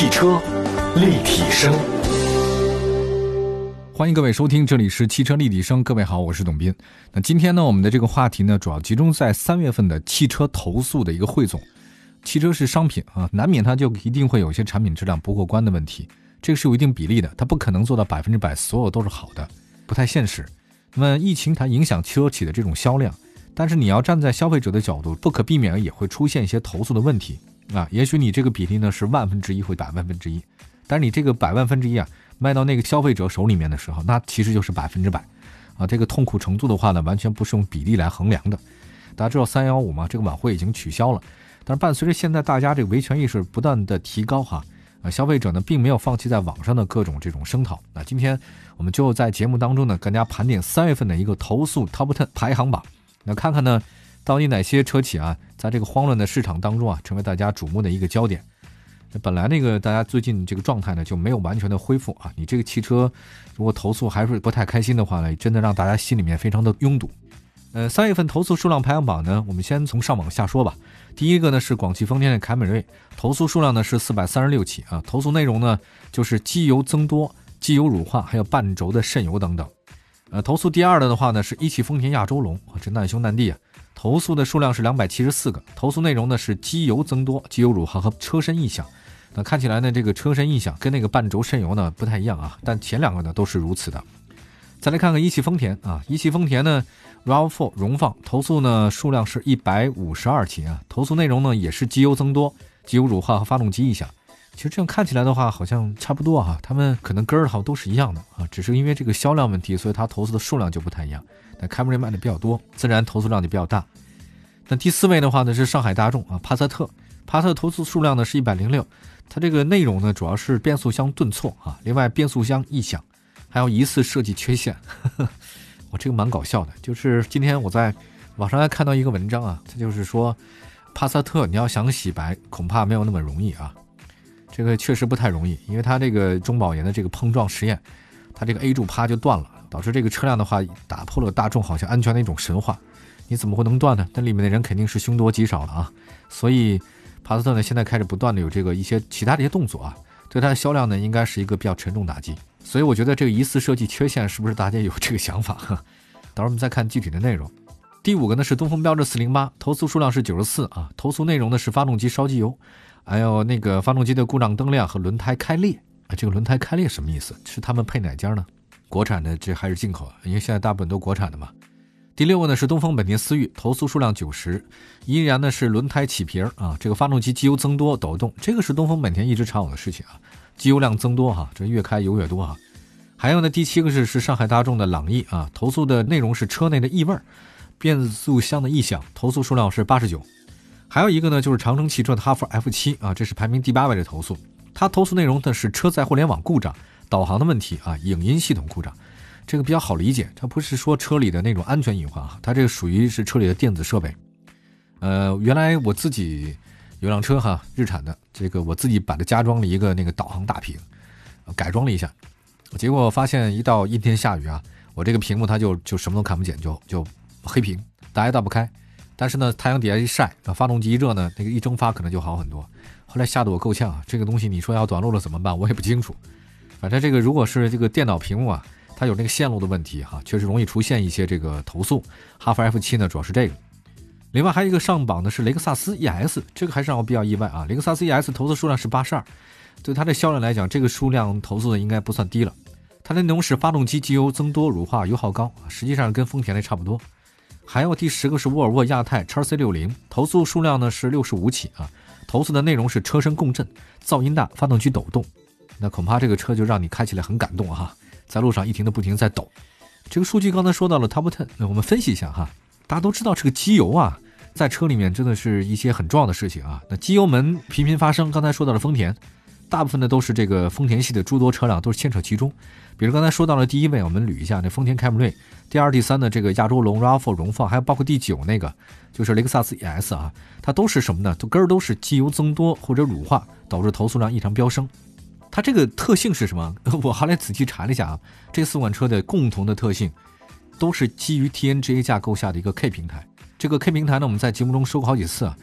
汽车立体声，欢迎各位收听，这里是汽车立体声。各位好，我是董斌。那今天呢，我们的这个话题呢，主要集中在三月份的汽车投诉的一个汇总。汽车是商品啊，难免它就一定会有一些产品质量不过关的问题，这个是有一定比例的，它不可能做到百分之百所有都是好的，不太现实。那么疫情它影响车企的这种销量，但是你要站在消费者的角度，不可避免也会出现一些投诉的问题啊。也许你这个比例呢是万分之一或百万分之一，但是你这个百万分之一啊，卖到那个消费者手里面的时候，那其实就是百分之百啊。这个痛苦程度的话呢，完全不是用比例来衡量的。大家知道三幺五嘛，这个晚会已经取消了。但是伴随着现在大家这个维权意识不断的提高哈，啊，消费者呢并没有放弃在网上的各种这种声讨。那今天我们就在节目当中呢，跟大家盘点三月份的一个投诉 Top Ten 排行榜。那看看呢，到底哪些车企啊，在这个慌乱的市场当中啊，成为大家瞩目的一个焦点。本来那个大家最近这个状态呢，就没有完全的恢复啊。你这个汽车如果投诉还是不太开心的话呢，真的让大家心里面非常的拥堵。呃，三月份投诉数量排行榜呢，我们先从上往下说吧。第一个呢是广汽丰田的凯美瑞，投诉数量呢是四百三十六起啊。投诉内容呢就是机油增多、机油乳化，还有半轴的渗油等等。呃，投诉第二的的话呢是一汽丰田亚洲龙，啊这难兄难弟啊。投诉的数量是两百七十四个，投诉内容呢是机油增多、机油乳化和车身异响。那看起来呢这个车身异响跟那个半轴渗油呢不太一样啊，但前两个呢都是如此的。再来看看一汽丰田啊，一汽丰田呢。RAV4 荣放投诉呢数量是一百五十二起啊，投诉内容呢也是机油增多、机油乳化和发动机异响。其实这样看起来的话，好像差不多哈，他们可能根儿好都是一样的啊，只是因为这个销量问题，所以他投诉的数量就不太一样。那凯美瑞卖的比较多，自然投诉量就比较大。那第四位的话呢是上海大众啊，帕萨特，帕萨特投诉数量呢是一百零六，它这个内容呢主要是变速箱顿挫啊，另外变速箱异响，还有疑似设计缺陷。呵 呵我这个蛮搞笑的，就是今天我在网上还看到一个文章啊，它就是说，帕萨特你要想洗白，恐怕没有那么容易啊。这个确实不太容易，因为它这个中保研的这个碰撞实验，它这个 A 柱啪就断了，导致这个车辆的话打破了大众好像安全的一种神话。你怎么会能断呢？那里面的人肯定是凶多吉少了啊。所以帕萨特呢现在开始不断的有这个一些其他的一些动作啊，对它的销量呢应该是一个比较沉重打击。所以我觉得这个疑似设计缺陷是不是大家有这个想法？到时候我们再看具体的内容。第五个呢是东风标致四零八，投诉数量是九十四啊，投诉内容呢是发动机烧机油，还有那个发动机的故障灯亮和轮胎开裂啊。这个轮胎开裂什么意思？是他们配哪家呢？国产的这还是进口？因为现在大部分都国产的嘛。第六个呢是东风本田思域，投诉数量九十，依然呢是轮胎起皮啊，这个发动机机油增多抖动，这个是东风本田一直常有的事情啊。机油量增多哈，这越开油越多哈。还有呢，第七个是是上海大众的朗逸啊，投诉的内容是车内的异味、变速箱的异响，投诉数量是八十九。还有一个呢，就是长城汽车的哈弗 F 七啊，这是排名第八位的投诉。它投诉内容呢是车载互联网故障、导航的问题啊，影音系统故障。这个比较好理解，它不是说车里的那种安全隐患啊，它这个属于是车里的电子设备。呃，原来我自己。有辆车哈，日产的，这个我自己把它加装了一个那个导航大屏，改装了一下，结果发现一到阴天下雨啊，我这个屏幕它就就什么都看不见，就就黑屏，打也打不开。但是呢，太阳底下一晒，发动机一热呢，那个一蒸发可能就好很多。后来吓得我够呛啊，这个东西你说要短路了怎么办？我也不清楚。反正这个如果是这个电脑屏幕啊，它有那个线路的问题哈，确实容易出现一些这个投诉。哈弗 F 七呢，主要是这个。另外还有一个上榜的是雷克萨斯 ES，这个还是让我比较意外啊。雷克萨斯 ES 投诉数量是八十二，对它的销量来讲，这个数量投诉的应该不算低了。它的内容是发动机机油增多、乳化、油耗高，实际上跟丰田的差不多。还有第十个是沃尔沃亚太叉 C 六零，投诉数量呢是六十五起啊，投诉的内容是车身共振、噪音大、发动机抖动。那恐怕这个车就让你开起来很感动哈，在路上一停的不停在抖。这个数据刚才说到了 Top Ten，那我们分析一下哈。大家都知道这个机油啊，在车里面真的是一些很重要的事情啊。那机油门频频发生，刚才说到了丰田，大部分的都是这个丰田系的诸多车辆都是牵扯其中。比如刚才说到了第一位，我们捋一下，那丰田凯美瑞，第二、第三的这个亚洲龙、RAV4 荣放，还有包括第九那个就是雷克萨斯 ES 啊，它都是什么呢？都根儿都是机油增多或者乳化导致投诉量异常飙升。它这个特性是什么？我后来仔细查了一下啊，这四款车的共同的特性。都是基于 TNGA 架构下的一个 K 平台。这个 K 平台呢，我们在节目中说过好几次啊。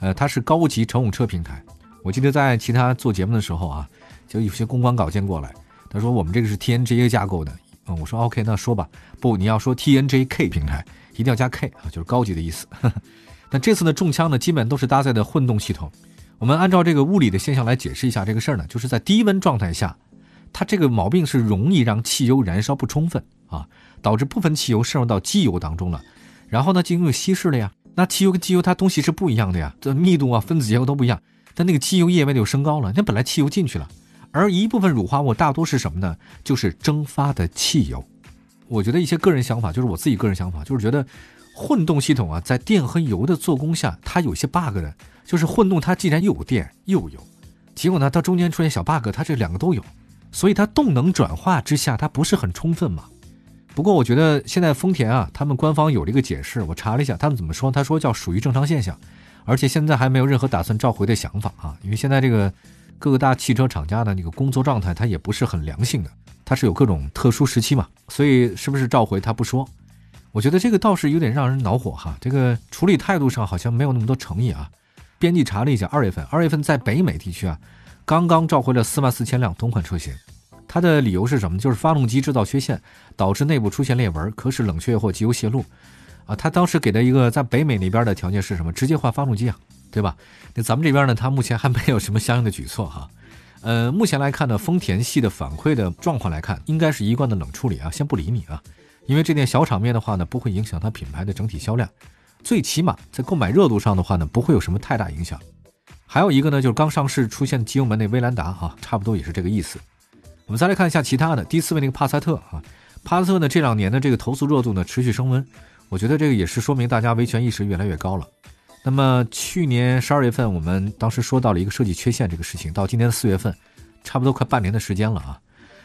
呃，它是高级乘用车平台。我记得在其他做节目的时候啊，就有些公关稿件过来，他说我们这个是 TNGA 架构的，嗯，我说 OK，那说吧，不，你要说 TNGK 平台，一定要加 K 啊，就是高级的意思。那这次的中枪呢，基本都是搭载的混动系统。我们按照这个物理的现象来解释一下这个事儿呢，就是在低温状态下，它这个毛病是容易让汽油燃烧不充分啊，导致部分汽油渗入到机油当中了，然后呢进入稀释了呀。那汽油跟机油它东西是不一样的呀，这密度啊、分子结构都不一样。但那个机油液位就升高了，那本来汽油进去了，而一部分乳化物大多是什么呢？就是蒸发的汽油。我觉得一些个人想法，就是我自己个人想法，就是觉得混动系统啊，在电和油的做工下，它有些 bug 的。就是混动它既然又有电又有油，结果呢它中间出现小 bug，它这两个都有，所以它动能转化之下它不是很充分嘛。不过我觉得现在丰田啊，他们官方有了一个解释，我查了一下，他们怎么说？他说叫属于正常现象，而且现在还没有任何打算召回的想法啊。因为现在这个各个大汽车厂家的那个工作状态，它也不是很良性的，它是有各种特殊时期嘛，所以是不是召回他不说。我觉得这个倒是有点让人恼火哈，这个处理态度上好像没有那么多诚意啊。编辑查了一下，二月份，二月份在北美地区啊，刚刚召回了四万四千辆同款车型。它的理由是什么？就是发动机制造缺陷，导致内部出现裂纹，可使冷却或机油泄露。啊，他当时给的一个在北美那边的条件是什么？直接换发动机啊，对吧？那咱们这边呢，他目前还没有什么相应的举措哈。呃，目前来看呢，丰田系的反馈的状况来看，应该是一贯的冷处理啊，先不理你啊，因为这点小场面的话呢，不会影响它品牌的整体销量，最起码在购买热度上的话呢，不会有什么太大影响。还有一个呢，就是刚上市出现机油门那威兰达哈，差不多也是这个意思。我们再来看一下其他的，第四位那个帕萨特啊，帕萨特呢这两年的这个投诉热度呢持续升温，我觉得这个也是说明大家维权意识越来越高了。那么去年十二月份我们当时说到了一个设计缺陷这个事情，到今年的四月份，差不多快半年的时间了啊，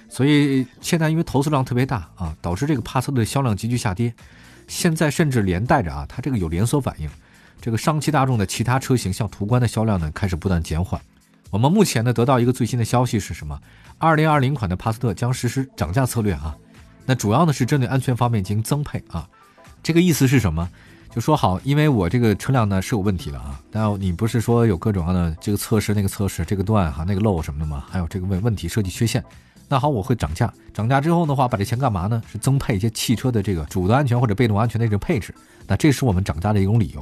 所以现在因为投诉量特别大啊，导致这个帕萨特的销量急剧下跌，现在甚至连带着啊，它这个有连锁反应，这个上汽大众的其他车型像途观的销量呢开始不断减缓。我们目前呢得到一个最新的消息是什么？二零二零款的帕萨特将实施涨价策略啊，那主要呢是针对安全方面进行增配啊。这个意思是什么？就说好，因为我这个车辆呢是有问题了啊，但你不是说有各种各样的这个测试、那个测试、这个断哈、那个漏什么的吗？还有这个问问题设计缺陷。那好，我会涨价，涨价之后的话，把这钱干嘛呢？是增配一些汽车的这个主动安全或者被动安全的这个配置。那这是我们涨价的一种理由。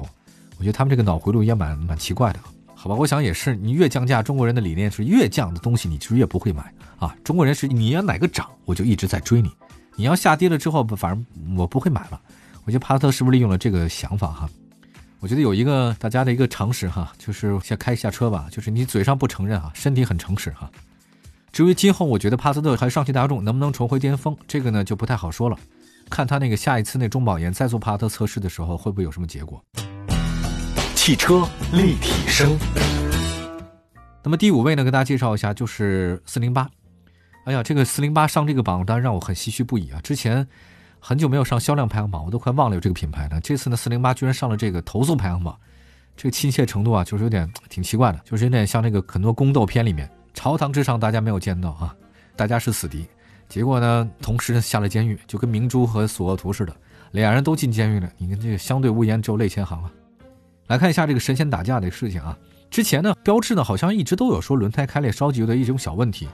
我觉得他们这个脑回路也蛮蛮奇怪的。好吧，我想也是，你越降价，中国人的理念是越降的东西，你就越不会买啊。中国人是你要哪个涨，我就一直在追你；你要下跌了之后，反正我不会买了。我觉得帕萨特是不是利用了这个想法哈？我觉得有一个大家的一个常识哈，就是先开一下车吧，就是你嘴上不承认哈，身体很诚实哈。至于今后，我觉得帕萨特还上汽大众能不能重回巅峰，这个呢就不太好说了，看他那个下一次那中保研再做帕萨特测试的时候，会不会有什么结果。汽车立体声。那么第五位呢，跟大家介绍一下，就是四零八。哎呀，这个四零八上这个榜单让我很唏嘘不已啊！之前很久没有上销量排行榜，我都快忘了有这个品牌了。这次呢，四零八居然上了这个投诉排行榜，这个亲切程度啊，就是有点挺奇怪的，就是有点像那个很多宫斗片里面，朝堂之上大家没有见到啊，大家是死敌，结果呢，同时下了监狱，就跟明珠和索额图似的，俩人都进监狱了。你看这个相对无言，只有泪千行啊。来看一下这个神仙打架的事情啊！之前呢，标志呢好像一直都有说轮胎开裂烧机油的一种小问题，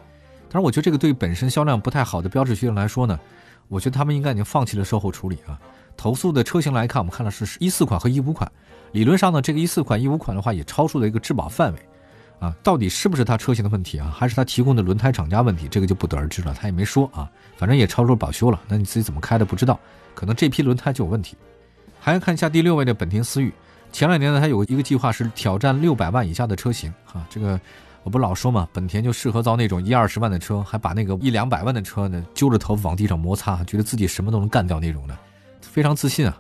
但是我觉得这个对本身销量不太好的标志系统来说呢，我觉得他们应该已经放弃了售后处理啊。投诉的车型来看，我们看的是一四款和一五款，理论上呢，这个一四款、一五款的话也超出了一个质保范围啊。到底是不是他车型的问题啊，还是他提供的轮胎厂家问题，这个就不得而知了。他也没说啊，反正也超出保修了，那你自己怎么开的不知道，可能这批轮胎就有问题。还要看一下第六位的本田思域。前两年呢，它有一个计划是挑战六百万以下的车型啊。这个我不老说嘛，本田就适合造那种一二十万的车，还把那个一两百万的车呢揪着头往地上摩擦，觉得自己什么都能干掉那种的，非常自信啊。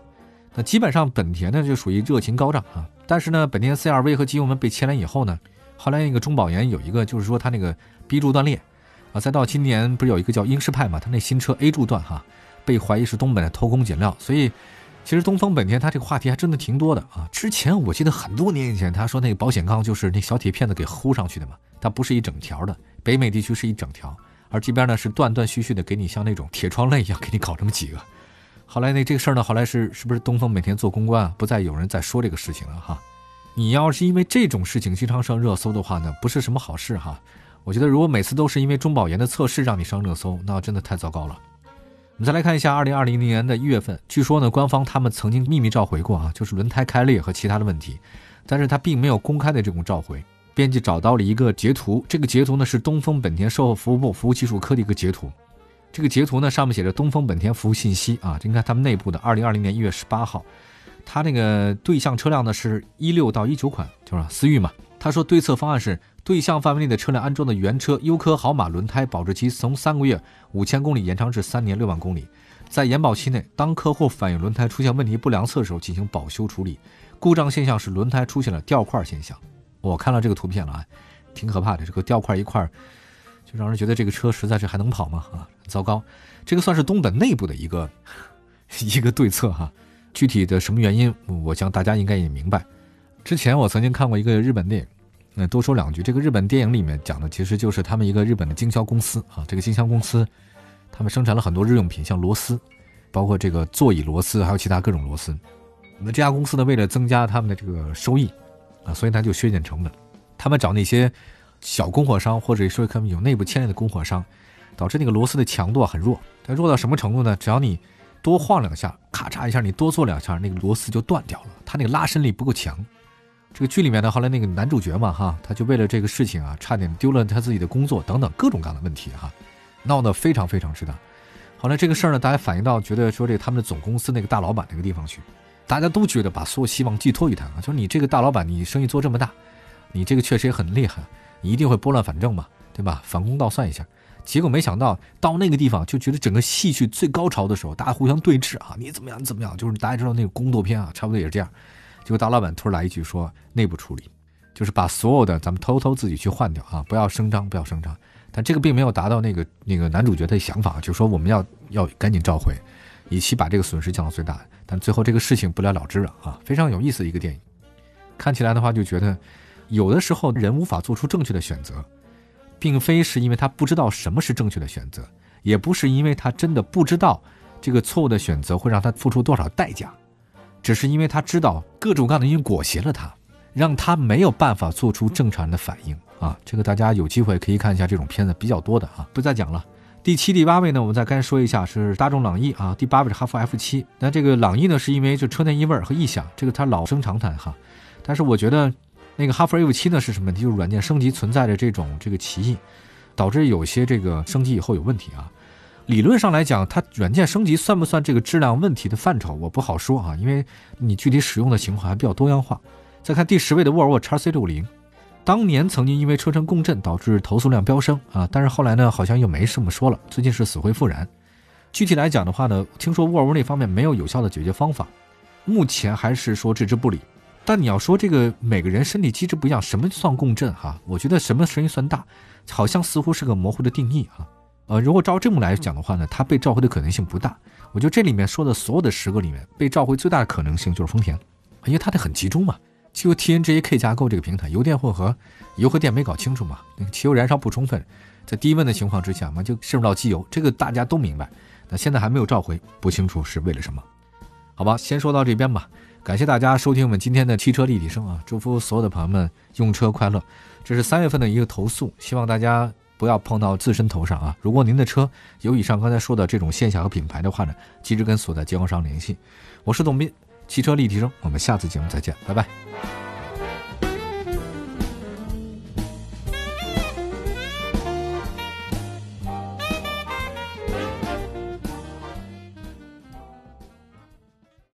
那基本上本田呢就属于热情高涨啊。但是呢，本田 CR-V 和机油门被牵连以后呢，后来那个中保研有一个就是说它那个 B 柱断裂啊，再到今年不是有一个叫英仕派嘛，它那新车 A 柱断哈，被怀疑是东本的偷工减料，所以。其实东风本田它这个话题还真的挺多的啊！之前我记得很多年以前，他说那个保险杠就是那小铁片子给糊上去的嘛，它不是一整条的。北美地区是一整条，而这边呢是断断续续的给你像那种铁窗泪一样给你搞这么几个。后来那这个事儿呢，后来是是不是东风本田做公关啊？不再有人再说这个事情了哈。你要是因为这种事情经常上热搜的话呢，不是什么好事哈。我觉得如果每次都是因为中保研的测试让你上热搜，那真的太糟糕了。我们再来看一下二零二零年的一月份，据说呢，官方他们曾经秘密召回过啊，就是轮胎开裂和其他的问题，但是他并没有公开的这种召回。编辑找到了一个截图，这个截图呢是东风本田售后服务部服务技术科的一个截图。这个截图呢上面写着东风本田服务信息啊，应该他们内部的。二零二零年一月十八号，他那个对象车辆呢是一六到一九款，就是思域嘛。他说对策方案是对象范围内的车辆安装的原车优科豪马轮胎保质期从三个月五千公里延长至三年六万公里，在延保期内，当客户反映轮胎出现问题不良侧的时候进行保修处理。故障现象是轮胎出现了掉块现象。我看到这个图片了啊，挺可怕的。这个掉块一块，就让人觉得这个车实在是还能跑吗？啊，糟糕！这个算是东本内部的一个 一个对策哈。具体的什么原因，我想大家应该也明白。之前我曾经看过一个日本电影，那多说两句。这个日本电影里面讲的其实就是他们一个日本的经销公司啊。这个经销公司，他们生产了很多日用品，像螺丝，包括这个座椅螺丝，还有其他各种螺丝。那这家公司呢，为了增加他们的这个收益。啊，所以他就削减成本，他们找那些小供货商，或者说他们有内部牵连的供货商，导致那个螺丝的强度啊很弱。它弱到什么程度呢？只要你多晃两下，咔嚓一下，你多做两下，那个螺丝就断掉了。它那个拉伸力不够强。这个剧里面呢，后来那个男主角嘛，哈，他就为了这个事情啊，差点丢了他自己的工作，等等各种各样的问题哈，闹得非常非常之大。后来这个事儿呢，大家反映到觉得说这他们的总公司那个大老板那个地方去。大家都觉得把所有希望寄托于他啊，就是你这个大老板，你生意做这么大，你这个确实也很厉害，你一定会拨乱反正嘛，对吧？反攻倒算一下。结果没想到到那个地方，就觉得整个戏剧最高潮的时候，大家互相对峙啊，你怎么样？你怎么样？就是大家知道那个宫斗片啊，差不多也是这样。结果大老板突然来一句说：“内部处理，就是把所有的咱们偷偷自己去换掉啊，不要声张，不要声张。”但这个并没有达到那个那个男主角的想法，就说我们要要赶紧召回。以期把这个损失降到最大，但最后这个事情不了了之了啊！非常有意思的一个电影，看起来的话就觉得，有的时候人无法做出正确的选择，并非是因为他不知道什么是正确的选择，也不是因为他真的不知道这个错误的选择会让他付出多少代价，只是因为他知道各种各样的因素裹挟了他，让他没有办法做出正常的反应啊！这个大家有机会可以看一下这种片子比较多的啊，不再讲了。第七、第八位呢，我们再该说一下是大众朗逸啊。第八位是哈弗 F 七。那这个朗逸呢，是因为就车内异味和异响，这个它老生常谈哈。但是我觉得那个哈弗 F 七呢是什么问题？就是软件升级存在着这种这个歧义，导致有些这个升级以后有问题啊。理论上来讲，它软件升级算不算这个质量问题的范畴？我不好说啊，因为你具体使用的情况还比较多样化。再看第十位的沃尔沃 x C 六零。当年曾经因为车身共振导致投诉量飙升啊，但是后来呢，好像又没什么说了。最近是死灰复燃。具体来讲的话呢，听说沃尔沃那方面没有有效的解决方法，目前还是说置之不理。但你要说这个每个人身体机制不一样，什么算共振哈？我觉得什么声音算大，好像似乎是个模糊的定义啊。呃，如果照这么来讲的话呢，它被召回的可能性不大。我觉得这里面说的所有的十个里面，被召回最大的可能性就是丰田，因为它的很集中嘛。就 TNGA-K 架构这个平台，油电混合，油和电没搞清楚嘛？那个汽油燃烧不充分，在低温的情况之下嘛，就渗入到机油，这个大家都明白。那现在还没有召回，不清楚是为了什么？好吧，先说到这边吧。感谢大家收听我们今天的汽车立体声啊！祝福所有的朋友们用车快乐。这是三月份的一个投诉，希望大家不要碰到自身头上啊！如果您的车有以上刚才说的这种现象和品牌的话呢，及时跟所在经销商联系。我是董斌。汽车立体声，我们下次节目再见，拜拜。